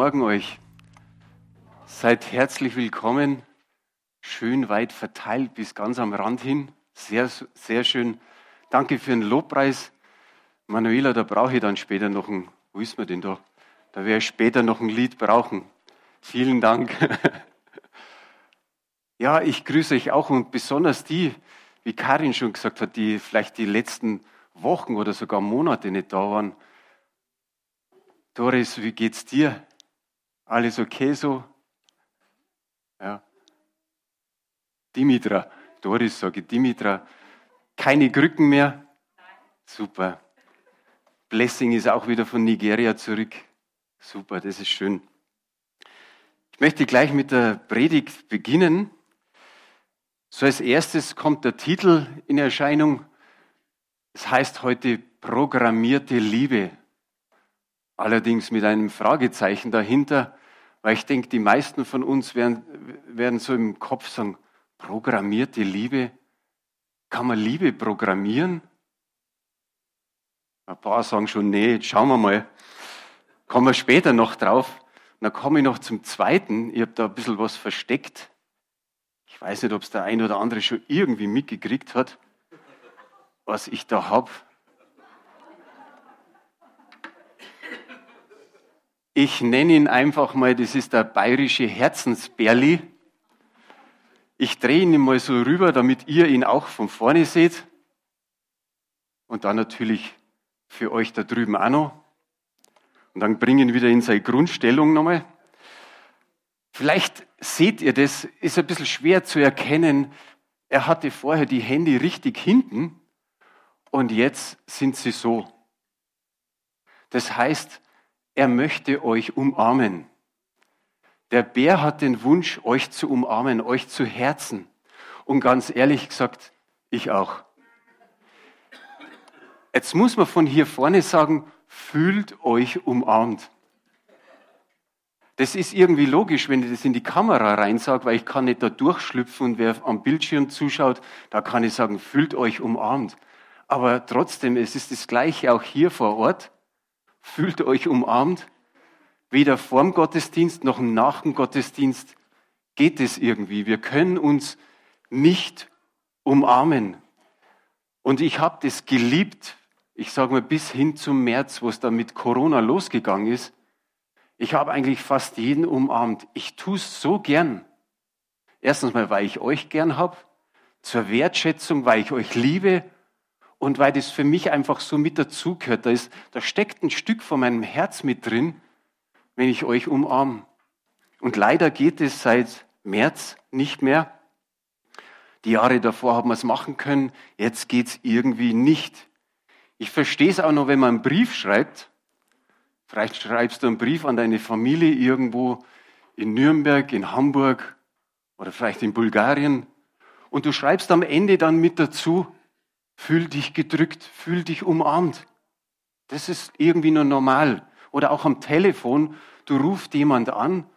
Morgen euch. Seid herzlich willkommen. Schön weit verteilt bis ganz am Rand hin. Sehr, sehr schön. Danke für den Lobpreis. Manuela, da brauche ich dann später noch ein, wo ist man denn da? Da werde ich später noch ein Lied brauchen. Vielen Dank. Ja, ich grüße euch auch und besonders die, wie Karin schon gesagt hat, die vielleicht die letzten Wochen oder sogar Monate nicht da waren. Doris, wie geht's dir? Alles okay so? Ja. Dimitra, Doris sage Dimitra, keine Krücken mehr? Super. Blessing ist auch wieder von Nigeria zurück. Super, das ist schön. Ich möchte gleich mit der Predigt beginnen. So als erstes kommt der Titel in Erscheinung. Es heißt heute programmierte Liebe. Allerdings mit einem Fragezeichen dahinter, weil ich denke, die meisten von uns werden, werden so im Kopf sagen, programmierte Liebe. Kann man Liebe programmieren? Ein paar sagen schon, nee, jetzt schauen wir mal. Kommen wir später noch drauf. Dann komme ich noch zum zweiten. Ich habe da ein bisschen was versteckt. Ich weiß nicht, ob es der ein oder andere schon irgendwie mitgekriegt hat, was ich da habe. Ich nenne ihn einfach mal, das ist der bayerische Herzensberli. Ich drehe ihn mal so rüber, damit ihr ihn auch von vorne seht. Und dann natürlich für euch da drüben auch noch. Und dann bringen ihn wieder in seine Grundstellung nochmal. Vielleicht seht ihr das, ist ein bisschen schwer zu erkennen. Er hatte vorher die Hände richtig hinten und jetzt sind sie so. Das heißt, er möchte euch umarmen. Der Bär hat den Wunsch, euch zu umarmen, euch zu Herzen. Und ganz ehrlich gesagt, ich auch. Jetzt muss man von hier vorne sagen, fühlt euch umarmt. Das ist irgendwie logisch, wenn ich das in die Kamera rein sage, weil ich kann nicht da durchschlüpfen und wer am Bildschirm zuschaut, da kann ich sagen, fühlt euch umarmt. Aber trotzdem, es ist das Gleiche auch hier vor Ort. Fühlt euch umarmt. Weder vorm Gottesdienst noch nach dem Gottesdienst geht es irgendwie. Wir können uns nicht umarmen. Und ich habe das geliebt, ich sage mal bis hin zum März, wo es dann mit Corona losgegangen ist ich habe eigentlich fast jeden umarmt. Ich tue es so gern. Erstens mal, weil ich euch gern habe, zur Wertschätzung, weil ich euch liebe und weil das für mich einfach so mit dazugehört. Da, da steckt ein Stück von meinem Herz mit drin, wenn ich euch umarme. Und leider geht es seit März nicht mehr. Die Jahre davor haben wir es machen können, jetzt geht es irgendwie nicht. Ich verstehe es auch noch, wenn man einen Brief schreibt Vielleicht schreibst du einen Brief an deine Familie irgendwo in Nürnberg, in Hamburg oder vielleicht in Bulgarien und du schreibst am Ende dann mit dazu, fühl dich gedrückt, fühl dich umarmt. Das ist irgendwie nur normal. Oder auch am Telefon, du rufst jemand an,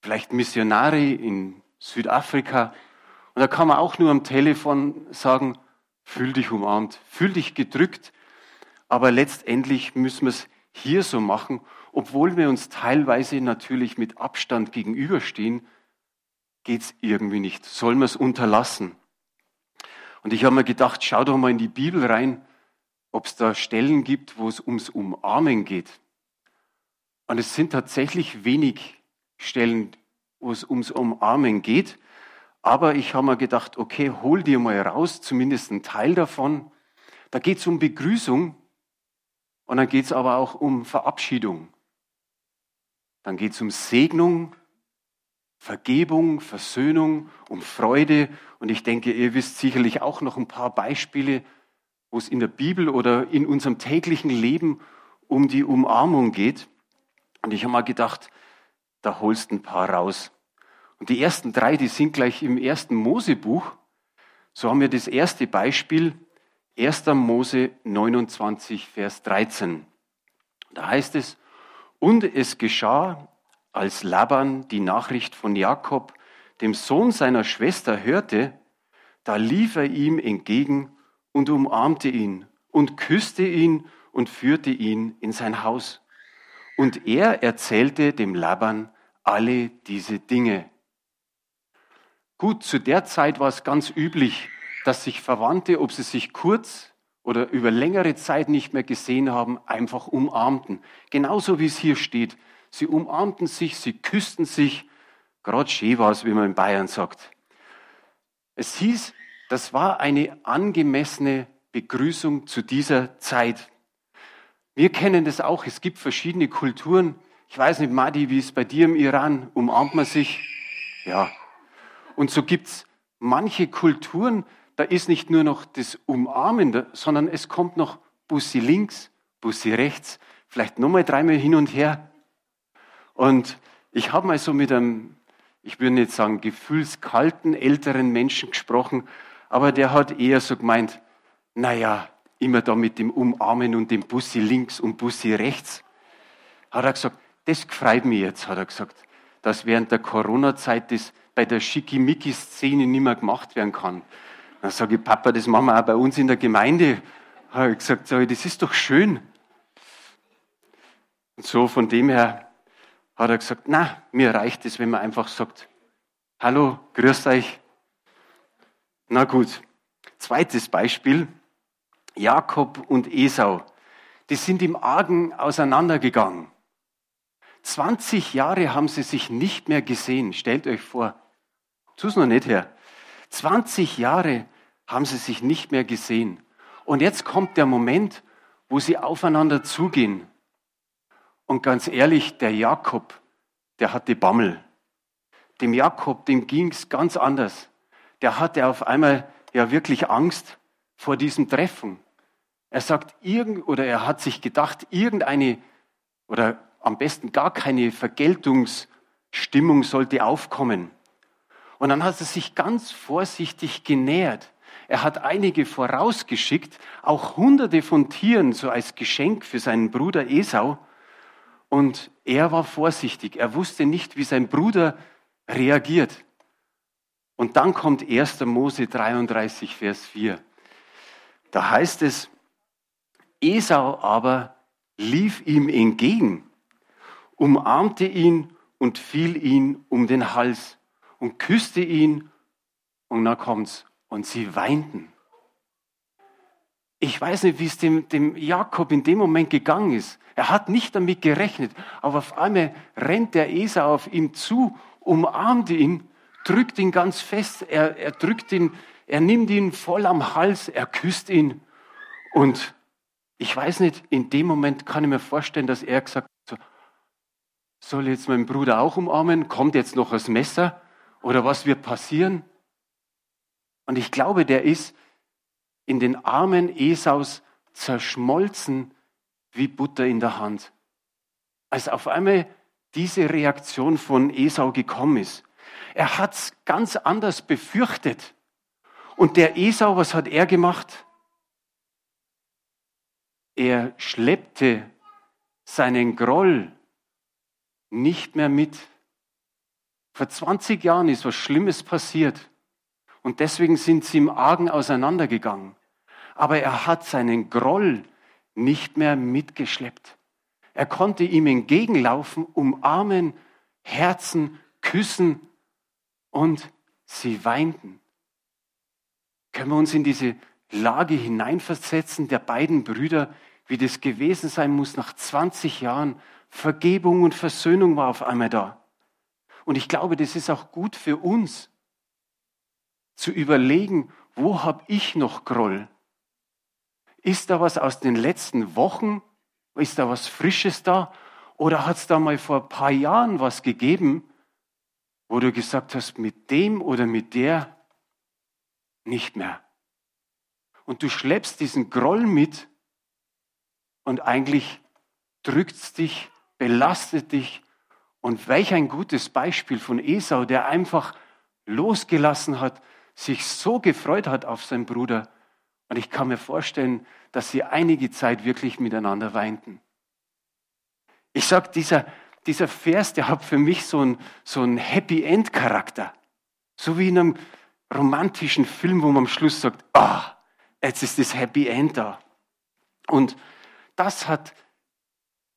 vielleicht Missionare in Südafrika, und da kann man auch nur am Telefon sagen, fühl dich umarmt, fühl dich gedrückt. Aber letztendlich müssen wir es hier so machen, obwohl wir uns teilweise natürlich mit Abstand gegenüberstehen, geht es irgendwie nicht. Sollen wir es unterlassen? Und ich habe mir gedacht, schau doch mal in die Bibel rein, ob es da Stellen gibt, wo es ums Umarmen geht. Und es sind tatsächlich wenig Stellen, wo es ums Umarmen geht. Aber ich habe mir gedacht, okay, hol dir mal raus, zumindest einen Teil davon. Da geht es um Begrüßung und dann geht es aber auch um Verabschiedung. Dann geht es um Segnung, Vergebung, Versöhnung, um Freude. Und ich denke, ihr wisst sicherlich auch noch ein paar Beispiele, wo es in der Bibel oder in unserem täglichen Leben um die Umarmung geht. Und ich habe mal gedacht, da holst ein paar raus. Und die ersten drei, die sind gleich im ersten Mosebuch. So haben wir das erste Beispiel 1. Mose 29, Vers 13. Da heißt es, und es geschah, als Laban die Nachricht von Jakob, dem Sohn seiner Schwester, hörte, da lief er ihm entgegen und umarmte ihn und küsste ihn und führte ihn in sein Haus. Und er erzählte dem Laban alle diese Dinge. Gut, zu der Zeit war es ganz üblich, dass sich Verwandte, ob sie sich kurz oder über längere Zeit nicht mehr gesehen haben, einfach umarmten. Genauso wie es hier steht. Sie umarmten sich, sie küssten sich. Gerade schön war es, wie man in Bayern sagt. Es hieß, das war eine angemessene Begrüßung zu dieser Zeit. Wir kennen das auch. Es gibt verschiedene Kulturen. Ich weiß nicht, Madi, wie es bei dir im Iran? Umarmt man sich? Ja. Und so gibt es manche Kulturen, da ist nicht nur noch das Umarmen, sondern es kommt noch Bussi links, Bussi rechts, vielleicht nochmal dreimal hin und her. Und ich habe mal so mit einem, ich würde nicht sagen gefühlskalten älteren Menschen gesprochen, aber der hat eher so gemeint, naja, immer da mit dem Umarmen und dem Bussi links und Bussi rechts. Hat er gesagt, das freut mich jetzt, hat er gesagt, dass während der Corona-Zeit das bei der Schickimicki-Szene nicht mehr gemacht werden kann. Dann sage ich, Papa, das machen wir auch bei uns in der Gemeinde. Habe ich gesagt, das ist doch schön. Und so von dem her hat er gesagt, na, mir reicht es, wenn man einfach sagt, hallo, grüß euch. Na gut. Zweites Beispiel, Jakob und Esau. Die sind im Argen auseinandergegangen. 20 Jahre haben sie sich nicht mehr gesehen. Stellt euch vor. Tu's noch nicht her. 20 Jahre haben sie sich nicht mehr gesehen. Und jetzt kommt der Moment, wo sie aufeinander zugehen. Und ganz ehrlich, der Jakob, der hatte Bammel. Dem Jakob, dem ging's ganz anders. Der hatte auf einmal ja wirklich Angst vor diesem Treffen. Er sagt irgend oder er hat sich gedacht, irgendeine oder am besten gar keine Vergeltungsstimmung sollte aufkommen. Und dann hat er sich ganz vorsichtig genähert. Er hat einige vorausgeschickt, auch hunderte von Tieren, so als Geschenk für seinen Bruder Esau. Und er war vorsichtig. Er wusste nicht, wie sein Bruder reagiert. Und dann kommt 1. Mose 33, Vers 4. Da heißt es, Esau aber lief ihm entgegen, umarmte ihn und fiel ihn um den Hals und küsste ihn. Und dann kommt's und sie weinten. Ich weiß nicht, wie es dem, dem Jakob in dem Moment gegangen ist. Er hat nicht damit gerechnet, aber auf einmal rennt der Esau auf ihm zu, umarmt ihn, drückt ihn ganz fest, er, er drückt ihn, er nimmt ihn voll am Hals, er küsst ihn. Und ich weiß nicht, in dem Moment kann ich mir vorstellen, dass er gesagt hat, soll jetzt mein Bruder auch umarmen? Kommt jetzt noch das Messer? Oder was wird passieren? Und ich glaube, der ist in den Armen Esaus zerschmolzen wie Butter in der Hand. Als auf einmal diese Reaktion von Esau gekommen ist. Er hat es ganz anders befürchtet. Und der Esau, was hat er gemacht? Er schleppte seinen Groll nicht mehr mit. Vor 20 Jahren ist was Schlimmes passiert. Und deswegen sind sie im Argen auseinandergegangen. Aber er hat seinen Groll nicht mehr mitgeschleppt. Er konnte ihm entgegenlaufen, umarmen, Herzen, küssen und sie weinten. Können wir uns in diese Lage hineinversetzen der beiden Brüder, wie das gewesen sein muss nach 20 Jahren. Vergebung und Versöhnung war auf einmal da. Und ich glaube, das ist auch gut für uns, zu überlegen, wo habe ich noch Groll? Ist da was aus den letzten Wochen? Ist da was Frisches da? Oder hat es da mal vor ein paar Jahren was gegeben, wo du gesagt hast, mit dem oder mit der nicht mehr? Und du schleppst diesen Groll mit und eigentlich drückt es dich, belastet dich. Und welch ein gutes Beispiel von Esau, der einfach losgelassen hat, sich so gefreut hat auf seinen Bruder. Und ich kann mir vorstellen, dass sie einige Zeit wirklich miteinander weinten. Ich sage, dieser, dieser Vers, der hat für mich so einen so Happy End Charakter. So wie in einem romantischen Film, wo man am Schluss sagt, ah, jetzt ist das Happy End da. Und das hat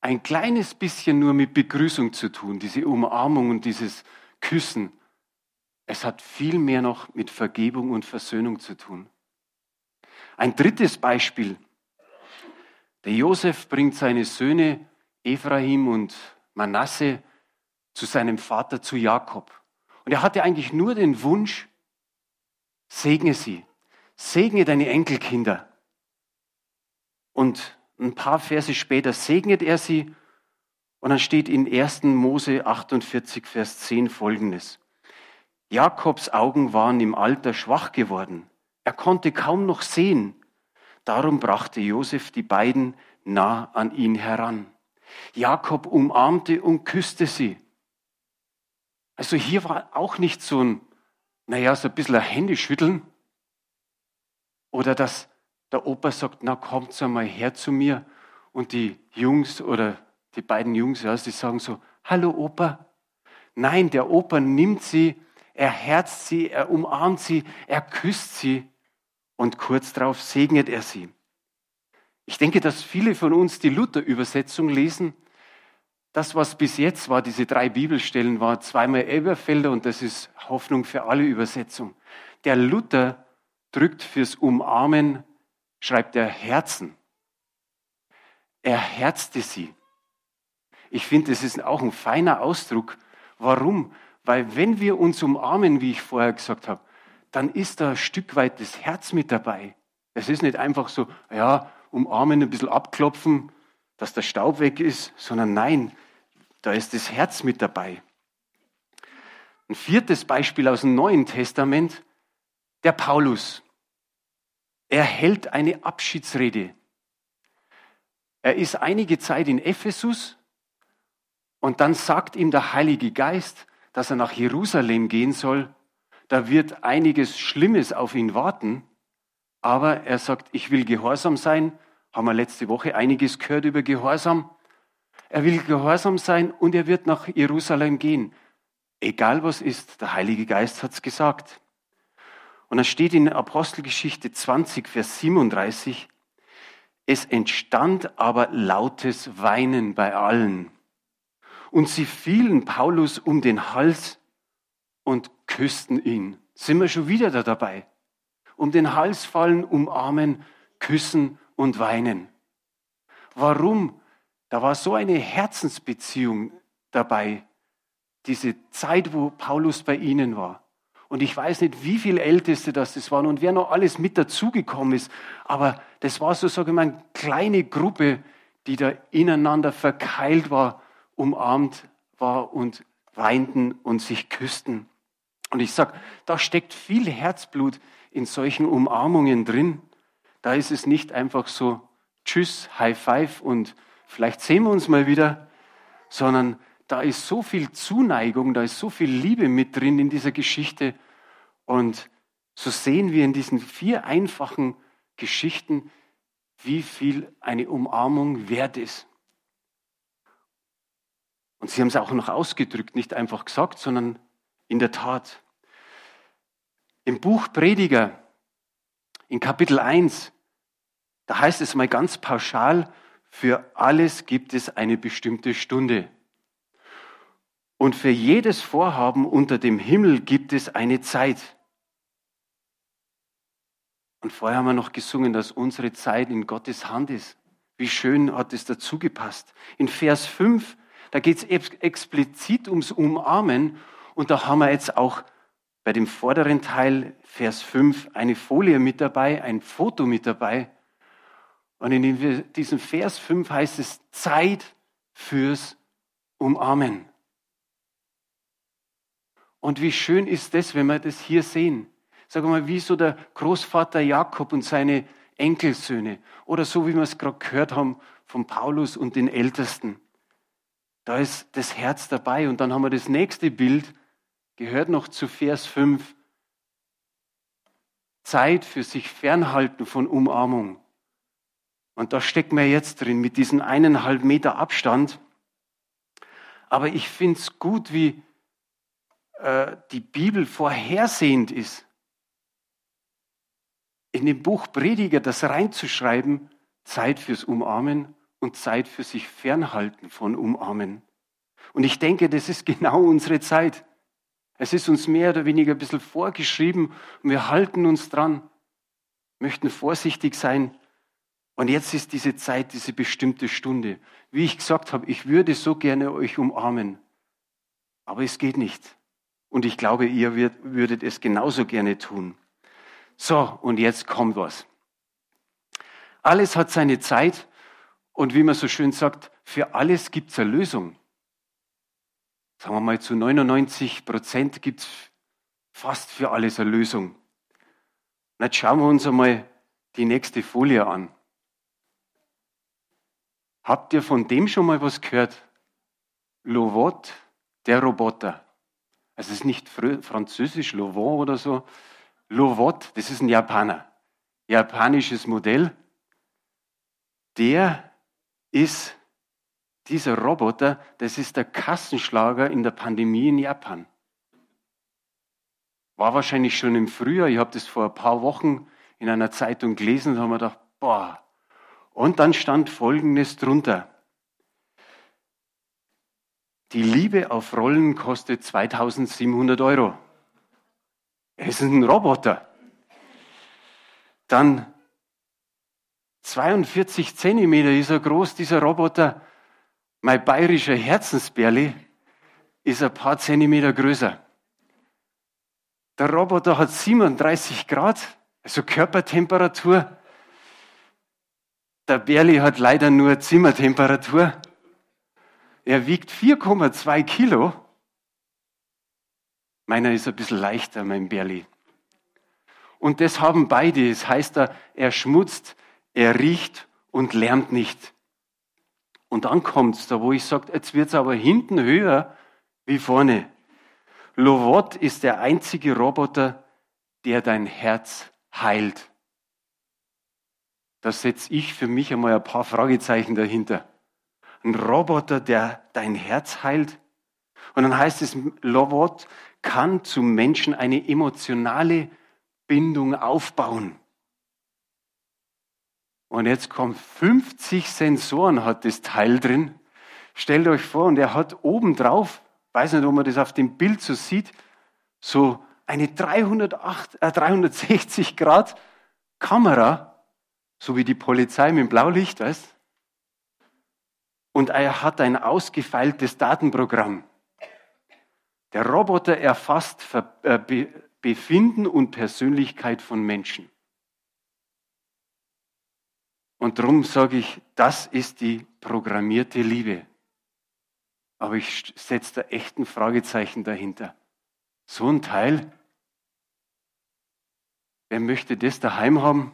ein kleines bisschen nur mit Begrüßung zu tun, diese Umarmung und dieses Küssen. Es hat viel mehr noch mit Vergebung und Versöhnung zu tun. Ein drittes Beispiel. Der Josef bringt seine Söhne Ephraim und Manasse zu seinem Vater, zu Jakob. Und er hatte eigentlich nur den Wunsch, segne sie, segne deine Enkelkinder. Und ein paar Verse später segnet er sie und dann steht in 1. Mose 48, Vers 10 folgendes. Jakobs Augen waren im Alter schwach geworden. Er konnte kaum noch sehen. Darum brachte Josef die beiden nah an ihn heran. Jakob umarmte und küsste sie. Also hier war auch nicht so ein, naja, so ein bisschen ein Händeschütteln. Oder dass der Opa sagt, na kommt einmal her zu mir. Und die Jungs oder die beiden Jungs, ja, die sagen so, hallo Opa. Nein, der Opa nimmt sie, er herzt sie, er umarmt sie, er küsst sie und kurz darauf segnet er sie. Ich denke, dass viele von uns die Luther-Übersetzung lesen. Das, was bis jetzt war, diese drei Bibelstellen, war zweimal Elberfelder und das ist Hoffnung für alle Übersetzung. Der Luther drückt fürs Umarmen, schreibt er Herzen. Er herzte sie. Ich finde, das ist auch ein feiner Ausdruck. Warum? Weil wenn wir uns umarmen, wie ich vorher gesagt habe, dann ist da ein Stück weit das Herz mit dabei. Es ist nicht einfach so, ja, umarmen, ein bisschen abklopfen, dass der Staub weg ist, sondern nein, da ist das Herz mit dabei. Ein viertes Beispiel aus dem Neuen Testament, der Paulus. Er hält eine Abschiedsrede. Er ist einige Zeit in Ephesus und dann sagt ihm der Heilige Geist, dass er nach Jerusalem gehen soll. Da wird einiges Schlimmes auf ihn warten, aber er sagt, ich will gehorsam sein. Haben wir letzte Woche einiges gehört über Gehorsam. Er will gehorsam sein und er wird nach Jerusalem gehen. Egal was ist, der Heilige Geist hat es gesagt. Und dann steht in Apostelgeschichte 20, Vers 37, es entstand aber lautes Weinen bei allen. Und sie fielen Paulus um den Hals und küssten ihn. Sind wir schon wieder da dabei? Um den Hals fallen, umarmen, küssen und weinen. Warum? Da war so eine Herzensbeziehung dabei, diese Zeit, wo Paulus bei ihnen war. Und ich weiß nicht, wie viele Älteste das, waren und wer noch alles mit dazugekommen ist. Aber das war so, sage ich mal, eine kleine Gruppe, die da ineinander verkeilt war, umarmt war und weinten und sich küssten. Und ich sage, da steckt viel Herzblut in solchen Umarmungen drin. Da ist es nicht einfach so, tschüss, High Five und vielleicht sehen wir uns mal wieder, sondern da ist so viel Zuneigung, da ist so viel Liebe mit drin in dieser Geschichte. Und so sehen wir in diesen vier einfachen Geschichten, wie viel eine Umarmung wert ist. Und sie haben es auch noch ausgedrückt, nicht einfach gesagt, sondern in der Tat. Im Buch Prediger, in Kapitel 1, da heißt es mal ganz pauschal, für alles gibt es eine bestimmte Stunde. Und für jedes Vorhaben unter dem Himmel gibt es eine Zeit. Und vorher haben wir noch gesungen, dass unsere Zeit in Gottes Hand ist. Wie schön hat es dazu gepasst. In Vers 5, da geht es explizit ums Umarmen. Und da haben wir jetzt auch bei dem vorderen Teil, Vers 5, eine Folie mit dabei, ein Foto mit dabei. Und in diesem Vers 5 heißt es Zeit fürs Umarmen. Und wie schön ist das, wenn wir das hier sehen. Sagen wir mal, wie so der Großvater Jakob und seine Enkelsöhne. Oder so, wie wir es gerade gehört haben von Paulus und den Ältesten. Da ist das Herz dabei. Und dann haben wir das nächste Bild, gehört noch zu Vers 5. Zeit für sich fernhalten von Umarmung. Und da stecken wir jetzt drin mit diesem eineinhalb Meter Abstand. Aber ich finde es gut, wie äh, die Bibel vorhersehend ist, in dem Buch Prediger das reinzuschreiben, Zeit fürs Umarmen und Zeit für sich fernhalten von Umarmen. Und ich denke, das ist genau unsere Zeit. Es ist uns mehr oder weniger ein bisschen vorgeschrieben und wir halten uns dran, möchten vorsichtig sein. Und jetzt ist diese Zeit, diese bestimmte Stunde. Wie ich gesagt habe, ich würde so gerne euch umarmen, aber es geht nicht. Und ich glaube, ihr würdet es genauso gerne tun. So, und jetzt kommt was. Alles hat seine Zeit und wie man so schön sagt, für alles gibt es eine Lösung sagen wir mal, zu 99 Prozent gibt es fast für alles eine Lösung. Und jetzt schauen wir uns einmal die nächste Folie an. Habt ihr von dem schon mal was gehört? Lovot, der Roboter. Also es ist nicht französisch, Lovot oder so. Lovot, das ist ein Japaner. Japanisches Modell. Der ist dieser Roboter, das ist der Kassenschlager in der Pandemie in Japan. War wahrscheinlich schon im Frühjahr, ich habe das vor ein paar Wochen in einer Zeitung gelesen und habe mir gedacht, boah. Und dann stand Folgendes drunter. Die Liebe auf Rollen kostet 2700 Euro. Es ist ein Roboter. Dann 42 Zentimeter ist er groß, dieser Roboter. Mein bayerischer Herzensbärli ist ein paar Zentimeter größer. Der Roboter hat 37 Grad, also Körpertemperatur. Der Bärli hat leider nur Zimmertemperatur. Er wiegt 4,2 Kilo. Meiner ist ein bisschen leichter, mein Bärli. Und das haben beide. Das heißt, er schmutzt, er riecht und lärmt nicht. Und dann kommt es da, wo ich sage, jetzt wird es aber hinten höher wie vorne. Lovot ist der einzige Roboter, der dein Herz heilt. Da setze ich für mich einmal ein paar Fragezeichen dahinter. Ein Roboter, der dein Herz heilt. Und dann heißt es, Lovot kann zum Menschen eine emotionale Bindung aufbauen. Und jetzt kommt 50 Sensoren hat das Teil drin. Stellt euch vor, und er hat oben drauf, weiß nicht, ob man das auf dem Bild so sieht, so eine 308, äh, 360 Grad Kamera, so wie die Polizei mit dem Blaulicht, weißt? Und er hat ein ausgefeiltes Datenprogramm. Der Roboter erfasst äh, Befinden und Persönlichkeit von Menschen. Und darum sage ich, das ist die programmierte Liebe. Aber ich setze da echt ein Fragezeichen dahinter. So ein Teil, wer möchte das daheim haben?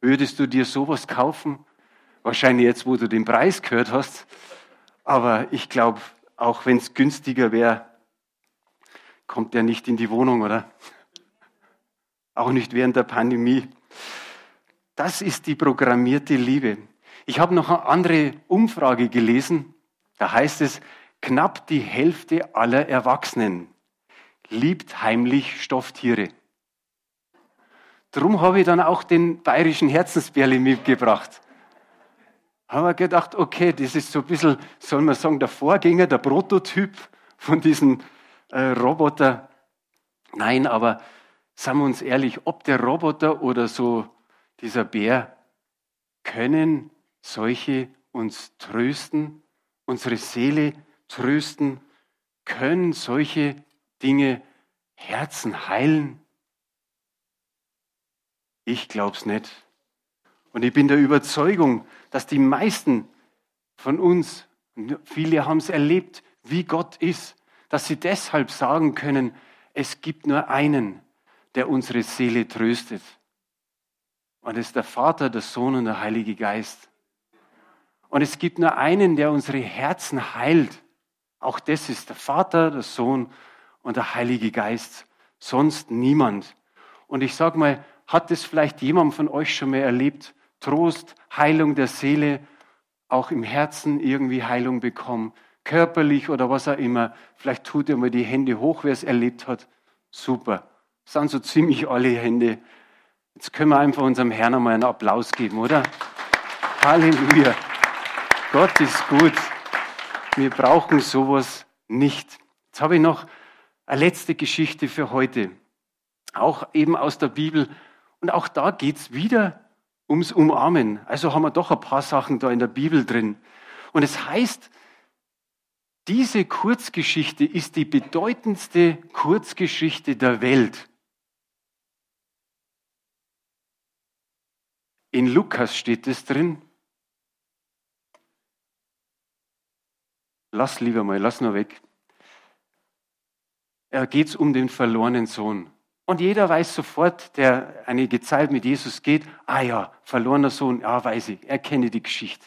Würdest du dir sowas kaufen? Wahrscheinlich jetzt, wo du den Preis gehört hast. Aber ich glaube, auch wenn es günstiger wäre, kommt der nicht in die Wohnung, oder? Auch nicht während der Pandemie. Das ist die programmierte Liebe. Ich habe noch eine andere Umfrage gelesen. Da heißt es, knapp die Hälfte aller Erwachsenen liebt heimlich Stofftiere. Drum habe ich dann auch den bayerischen Herzensbärli mitgebracht. Haben wir gedacht, okay, das ist so ein bisschen, soll man sagen, der Vorgänger, der Prototyp von diesem äh, Roboter. Nein, aber sagen wir uns ehrlich, ob der Roboter oder so dieser Bär, können solche uns trösten, unsere Seele trösten, können solche Dinge Herzen heilen? Ich glaube es nicht. Und ich bin der Überzeugung, dass die meisten von uns, viele haben es erlebt, wie Gott ist, dass sie deshalb sagen können, es gibt nur einen, der unsere Seele tröstet. Und es ist der Vater, der Sohn und der Heilige Geist. Und es gibt nur einen, der unsere Herzen heilt. Auch das ist der Vater, der Sohn und der Heilige Geist. Sonst niemand. Und ich sage mal, hat es vielleicht jemand von euch schon mal erlebt? Trost, Heilung der Seele, auch im Herzen irgendwie Heilung bekommen, körperlich oder was auch immer. Vielleicht tut ihr mal die Hände hoch, wer es erlebt hat. Super. Das sind so ziemlich alle Hände. Jetzt können wir einfach unserem Herrn einmal einen Applaus geben, oder? Halleluja. Gott ist gut. Wir brauchen sowas nicht. Jetzt habe ich noch eine letzte Geschichte für heute. Auch eben aus der Bibel. Und auch da geht es wieder ums Umarmen. Also haben wir doch ein paar Sachen da in der Bibel drin. Und es heißt, diese Kurzgeschichte ist die bedeutendste Kurzgeschichte der Welt. In Lukas steht es drin. Lass lieber mal, lass nur weg. Da geht es um den verlorenen Sohn. Und jeder weiß sofort, der einige Zeit mit Jesus geht, ah ja, verlorener Sohn, ja, weiß ich, er kenne die Geschichte.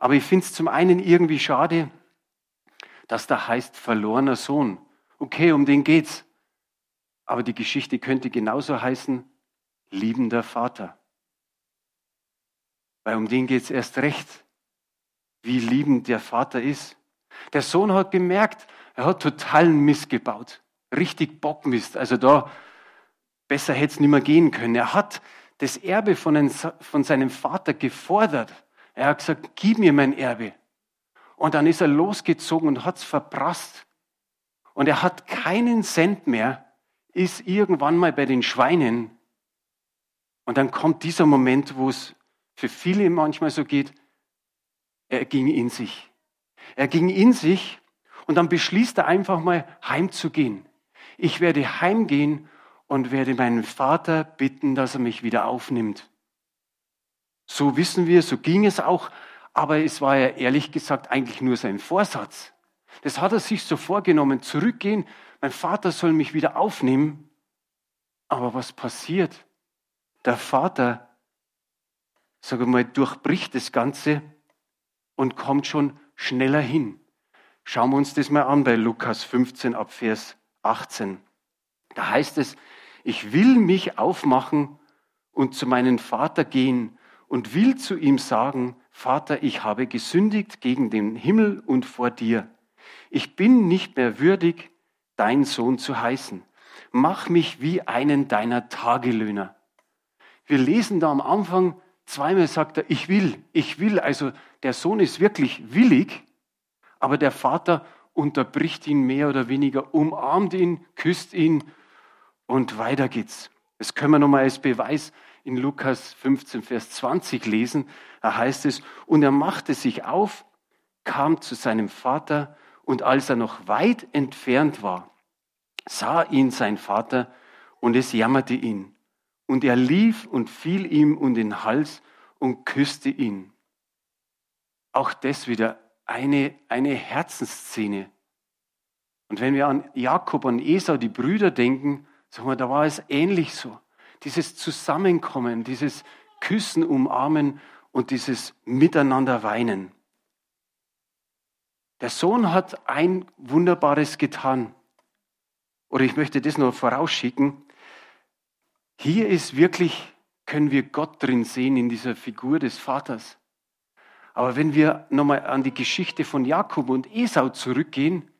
Aber ich finde es zum einen irgendwie schade, dass da heißt verlorener Sohn. Okay, um den geht's. Aber die Geschichte könnte genauso heißen liebender Vater. Weil um den geht's erst recht, wie liebend der Vater ist. Der Sohn hat gemerkt, er hat totalen Mist gebaut. Richtig Bockmist. Also da besser hätte es nicht mehr gehen können. Er hat das Erbe von, einem, von seinem Vater gefordert. Er hat gesagt, gib mir mein Erbe. Und dann ist er losgezogen und hat es verprasst. Und er hat keinen Cent mehr, ist irgendwann mal bei den Schweinen. Und dann kommt dieser Moment, wo es für viele manchmal so geht, er ging in sich. Er ging in sich und dann beschließt er einfach mal heimzugehen. Ich werde heimgehen und werde meinen Vater bitten, dass er mich wieder aufnimmt. So wissen wir, so ging es auch aber es war ja ehrlich gesagt eigentlich nur sein Vorsatz. Das hat er sich so vorgenommen, zurückgehen, mein Vater soll mich wieder aufnehmen. Aber was passiert? Der Vater, sage mal, durchbricht das Ganze und kommt schon schneller hin. Schauen wir uns das mal an bei Lukas 15 ab Vers 18. Da heißt es, ich will mich aufmachen und zu meinem Vater gehen und will zu ihm sagen, Vater, ich habe gesündigt gegen den Himmel und vor dir. Ich bin nicht mehr würdig, dein Sohn zu heißen. Mach mich wie einen deiner Tagelöhner. Wir lesen da am Anfang, zweimal sagt er, ich will, ich will. Also der Sohn ist wirklich willig, aber der Vater unterbricht ihn mehr oder weniger, umarmt ihn, küsst ihn und weiter geht's. Das können wir nochmal als Beweis in Lukas 15, Vers 20 lesen. Da heißt es, und er machte sich auf, kam zu seinem Vater, und als er noch weit entfernt war, sah ihn sein Vater, und es jammerte ihn. Und er lief und fiel ihm um den Hals und küsste ihn. Auch das wieder eine, eine Herzensszene. Und wenn wir an Jakob und Esau, die Brüder, denken, sagen wir, da war es ähnlich so dieses Zusammenkommen, dieses Küssen, Umarmen und dieses Miteinander weinen. Der Sohn hat ein Wunderbares getan. Oder ich möchte das noch vorausschicken. Hier ist wirklich, können wir Gott drin sehen in dieser Figur des Vaters. Aber wenn wir nochmal an die Geschichte von Jakob und Esau zurückgehen,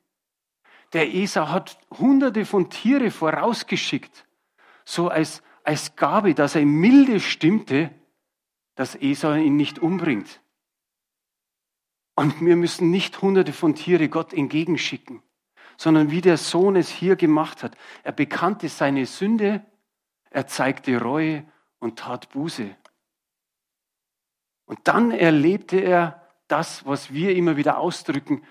der Esau hat hunderte von Tiere vorausgeschickt, so als als Gabe, dass er milde stimmte, dass Esau ihn nicht umbringt. Und wir müssen nicht hunderte von Tiere Gott entgegenschicken, sondern wie der Sohn es hier gemacht hat. Er bekannte seine Sünde, er zeigte Reue und tat Buße. Und dann erlebte er das, was wir immer wieder ausdrücken,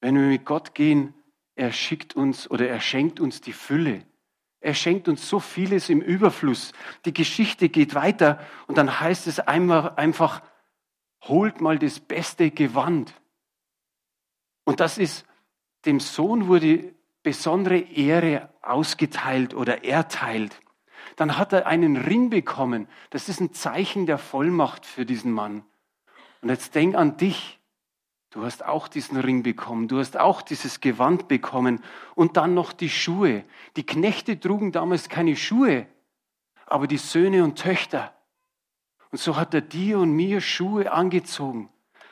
wenn wir mit Gott gehen, er schickt uns oder er schenkt uns die Fülle. Er schenkt uns so vieles im Überfluss. Die Geschichte geht weiter und dann heißt es einmal einfach, holt mal das beste Gewand. Und das ist, dem Sohn wurde besondere Ehre ausgeteilt oder erteilt. Dann hat er einen Ring bekommen. Das ist ein Zeichen der Vollmacht für diesen Mann. Und jetzt denk an dich. Du hast auch diesen Ring bekommen, du hast auch dieses Gewand bekommen und dann noch die Schuhe. Die Knechte trugen damals keine Schuhe, aber die Söhne und Töchter. Und so hat er dir und mir Schuhe angezogen,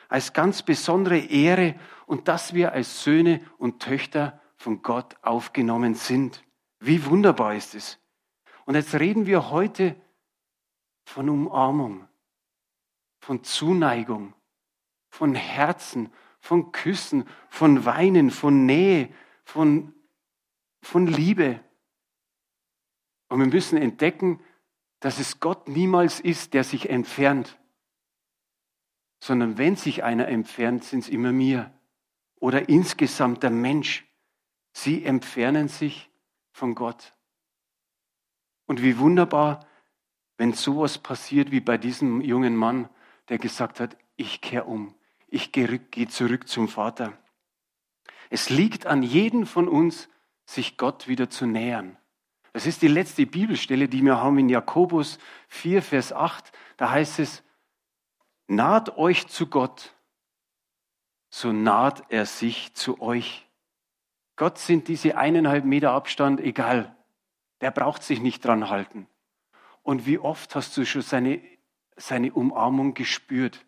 als ganz besondere Ehre und dass wir als Söhne und Töchter von Gott aufgenommen sind. Wie wunderbar ist es. Und jetzt reden wir heute von Umarmung, von Zuneigung, von Herzen, von Küssen, von Weinen, von Nähe, von, von Liebe. Und wir müssen entdecken, dass es Gott niemals ist, der sich entfernt, sondern wenn sich einer entfernt, sind es immer mir oder insgesamt der Mensch. Sie entfernen sich von Gott. Und wie wunderbar, wenn sowas passiert wie bei diesem jungen Mann, der gesagt hat, ich kehre um, ich gehe zurück zum Vater. Es liegt an jedem von uns, sich Gott wieder zu nähern. Das ist die letzte Bibelstelle, die wir haben in Jakobus 4, Vers 8. Da heißt es, naht euch zu Gott, so naht er sich zu euch. Gott sind diese eineinhalb Meter Abstand egal. Der braucht sich nicht dran halten. Und wie oft hast du schon seine, seine Umarmung gespürt?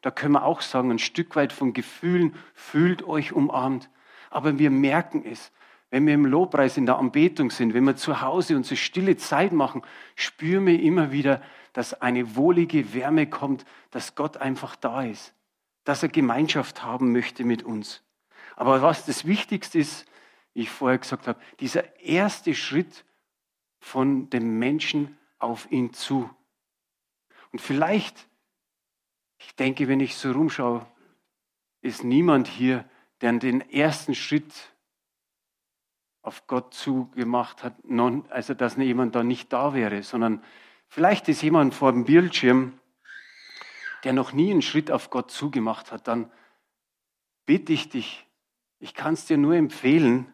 Da können wir auch sagen, ein Stück weit von Gefühlen fühlt euch umarmt. Aber wir merken es, wenn wir im Lobpreis in der Anbetung sind, wenn wir zu Hause unsere stille Zeit machen, spüren wir immer wieder, dass eine wohlige Wärme kommt, dass Gott einfach da ist, dass er Gemeinschaft haben möchte mit uns. Aber was das Wichtigste ist, wie ich vorher gesagt habe, dieser erste Schritt von dem Menschen auf ihn zu. Und vielleicht, ich denke, wenn ich so rumschaue, ist niemand hier, der den ersten Schritt auf Gott zugemacht hat, also dass jemand da nicht da wäre, sondern vielleicht ist jemand vor dem Bildschirm, der noch nie einen Schritt auf Gott zugemacht hat, dann bitte ich dich, ich kann es dir nur empfehlen,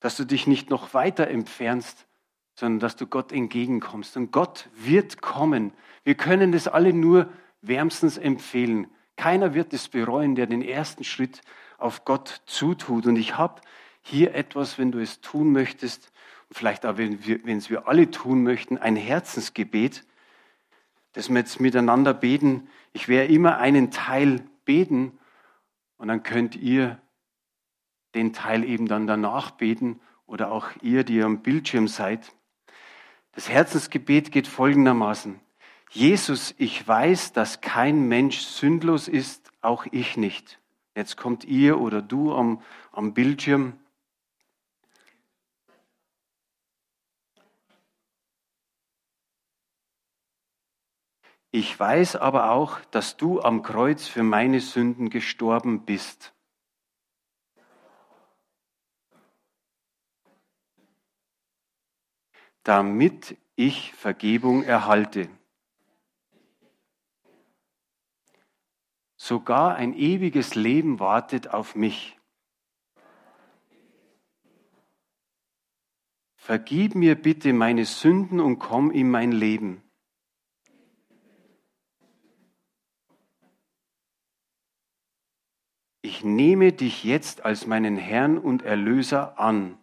dass du dich nicht noch weiter entfernst, sondern dass du Gott entgegenkommst. Und Gott wird kommen. Wir können das alle nur wärmstens empfehlen. Keiner wird es bereuen, der den ersten Schritt auf Gott zutut. Und ich habe hier etwas, wenn du es tun möchtest, vielleicht auch, wenn, wir, wenn es wir alle tun möchten, ein Herzensgebet, das wir jetzt miteinander beten. Ich werde immer einen Teil beten und dann könnt ihr den Teil eben dann danach beten oder auch ihr, die am Bildschirm seid. Das Herzensgebet geht folgendermaßen. Jesus, ich weiß, dass kein Mensch sündlos ist, auch ich nicht. Jetzt kommt ihr oder du am, am Bildschirm. Ich weiß aber auch, dass du am Kreuz für meine Sünden gestorben bist. Damit ich Vergebung erhalte. Sogar ein ewiges Leben wartet auf mich. Vergib mir bitte meine Sünden und komm in mein Leben. ich nehme dich jetzt als meinen Herrn und Erlöser an.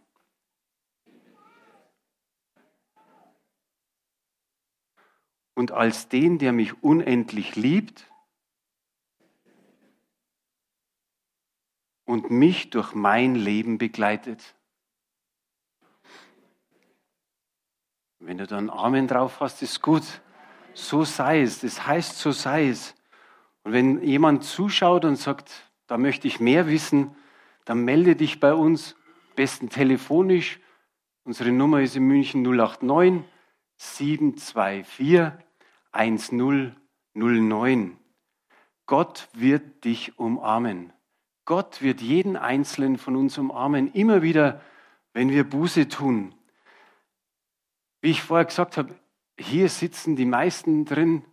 Und als den, der mich unendlich liebt und mich durch mein Leben begleitet. Wenn du da einen Amen drauf hast, ist gut. So sei es. Das heißt, so sei es. Und wenn jemand zuschaut und sagt, da möchte ich mehr wissen, dann melde dich bei uns, besten telefonisch. Unsere Nummer ist in München 089 724 1009. Gott wird dich umarmen. Gott wird jeden einzelnen von uns umarmen, immer wieder, wenn wir Buße tun. Wie ich vorher gesagt habe, hier sitzen die meisten drin,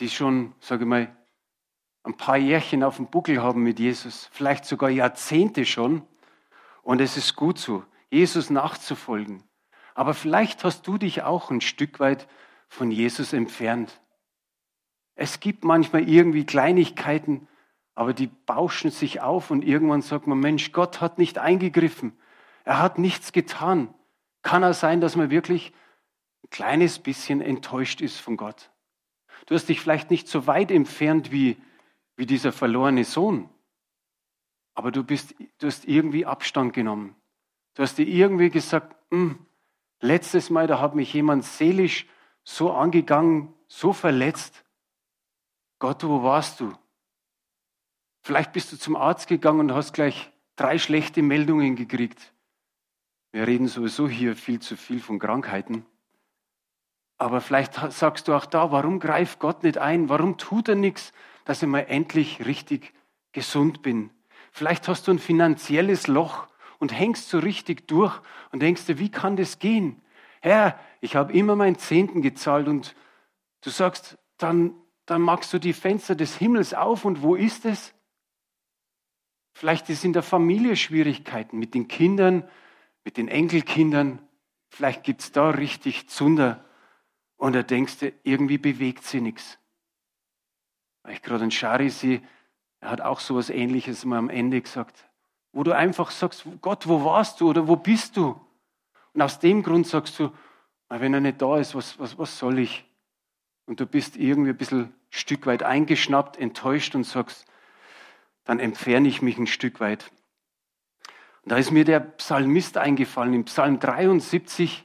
die schon, sage ich mal, ein paar Jährchen auf dem Buckel haben mit Jesus, vielleicht sogar Jahrzehnte schon. Und es ist gut so, Jesus nachzufolgen. Aber vielleicht hast du dich auch ein Stück weit von Jesus entfernt. Es gibt manchmal irgendwie Kleinigkeiten, aber die bauschen sich auf und irgendwann sagt man, Mensch, Gott hat nicht eingegriffen. Er hat nichts getan. Kann er sein, dass man wirklich ein kleines bisschen enttäuscht ist von Gott? Du hast dich vielleicht nicht so weit entfernt wie wie dieser verlorene Sohn. Aber du, bist, du hast irgendwie Abstand genommen. Du hast dir irgendwie gesagt, hm, letztes Mal, da hat mich jemand seelisch so angegangen, so verletzt. Gott, wo warst du? Vielleicht bist du zum Arzt gegangen und hast gleich drei schlechte Meldungen gekriegt. Wir reden sowieso hier viel zu viel von Krankheiten. Aber vielleicht sagst du auch da, warum greift Gott nicht ein? Warum tut er nichts, dass ich mal endlich richtig gesund bin? Vielleicht hast du ein finanzielles Loch und hängst so richtig durch und denkst dir, wie kann das gehen? Herr, ich habe immer meinen Zehnten gezahlt und du sagst, dann, dann machst du die Fenster des Himmels auf und wo ist es? Vielleicht ist in der Familie Schwierigkeiten mit den Kindern, mit den Enkelkindern. Vielleicht gibt es da richtig Zunder. Und da denkst du, irgendwie bewegt sie nichts. Weil ich gerade einen Schari sehe, er hat auch so etwas Ähnliches mal am Ende gesagt. Wo du einfach sagst, Gott, wo warst du oder wo bist du? Und aus dem Grund sagst du, wenn er nicht da ist, was, was, was soll ich? Und du bist irgendwie ein bisschen ein Stück weit eingeschnappt, enttäuscht und sagst, dann entferne ich mich ein Stück weit. Und da ist mir der Psalmist eingefallen. Im Psalm 73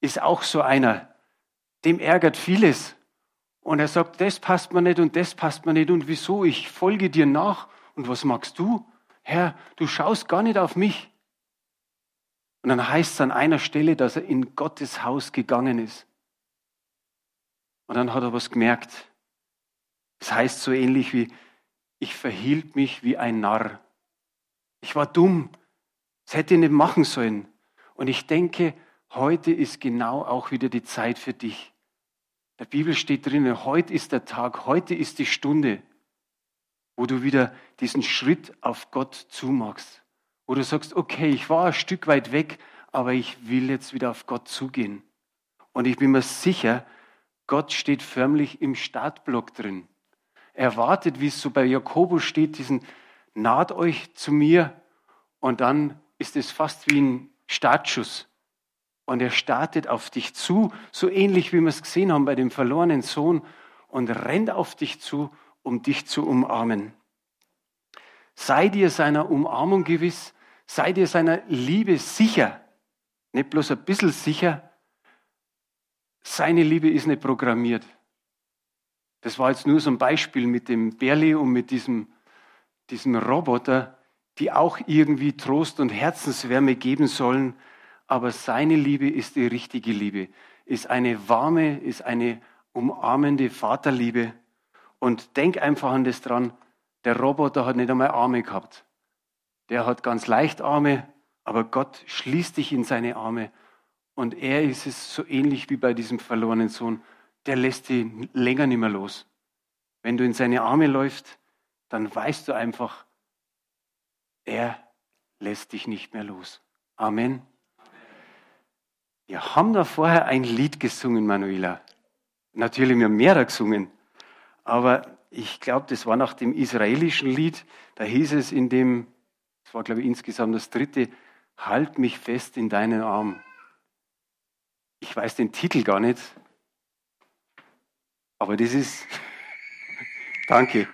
ist auch so einer, dem ärgert vieles. Und er sagt, das passt mir nicht und das passt mir nicht und wieso? Ich folge dir nach. Und was magst du? Herr, du schaust gar nicht auf mich. Und dann heißt es an einer Stelle, dass er in Gottes Haus gegangen ist. Und dann hat er was gemerkt. Es das heißt so ähnlich wie, ich verhielt mich wie ein Narr. Ich war dumm. Das hätte ich nicht machen sollen. Und ich denke, heute ist genau auch wieder die Zeit für dich. Der Bibel steht drin, heute ist der Tag, heute ist die Stunde, wo du wieder diesen Schritt auf Gott zumachst. Wo du sagst, okay, ich war ein Stück weit weg, aber ich will jetzt wieder auf Gott zugehen. Und ich bin mir sicher, Gott steht förmlich im Startblock drin. Er wartet, wie es so bei Jakobus steht, diesen naht euch zu mir und dann ist es fast wie ein Startschuss. Und er startet auf dich zu, so ähnlich wie wir es gesehen haben bei dem verlorenen Sohn, und rennt auf dich zu, um dich zu umarmen. Sei dir seiner Umarmung gewiss, sei dir seiner Liebe sicher, nicht bloß ein bisschen sicher. Seine Liebe ist nicht programmiert. Das war jetzt nur so ein Beispiel mit dem Berli und mit diesem, diesem Roboter, die auch irgendwie Trost und Herzenswärme geben sollen, aber seine Liebe ist die richtige Liebe, ist eine warme, ist eine umarmende Vaterliebe. Und denk einfach an das dran, der Roboter hat nicht einmal Arme gehabt. Der hat ganz leicht Arme, aber Gott schließt dich in seine Arme. Und er ist es so ähnlich wie bei diesem verlorenen Sohn. Der lässt dich länger nicht mehr los. Wenn du in seine Arme läufst, dann weißt du einfach, er lässt dich nicht mehr los. Amen. Wir haben da vorher ein Lied gesungen, Manuela. Natürlich, wir haben mehrere gesungen. Aber ich glaube, das war nach dem israelischen Lied. Da hieß es in dem, das war glaube ich insgesamt das dritte, Halt mich fest in deinen Arm. Ich weiß den Titel gar nicht. Aber das ist, danke.